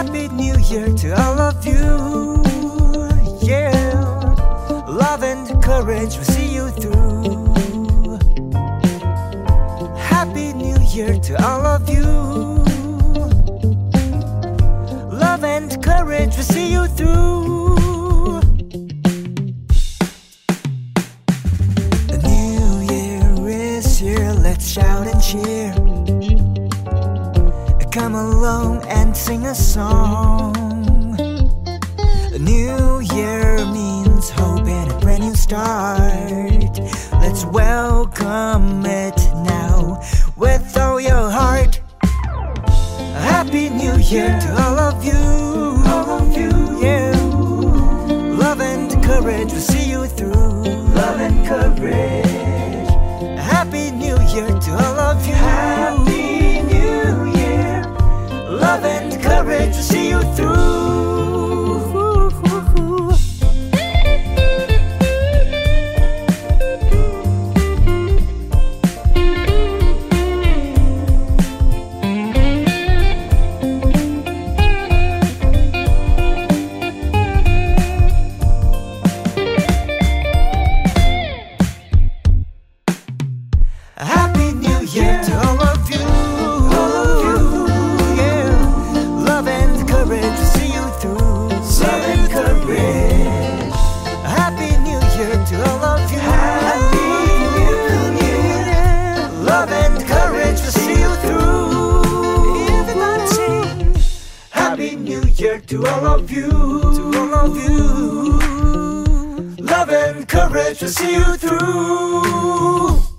Happy New Year to all of you. Yeah. Love and courage will see you through. Happy New Year to all of you. Love and courage will see you through. The new year is here, let's shout and cheer. Come along and sing a song. A new year means hope and a brand new start. Let's welcome it now with all your heart. A happy new year to all of you. All of you, yeah. Love and courage will see you through. Love and courage. Happy new year to all of you. All of you, yeah. Love and courage to see you through. Love and courage. Happy new year to all of you. Happy new year. Love and courage to see you through. Everybody sing. Happy New Year to all of you. To all of you. Love and courage to see you through.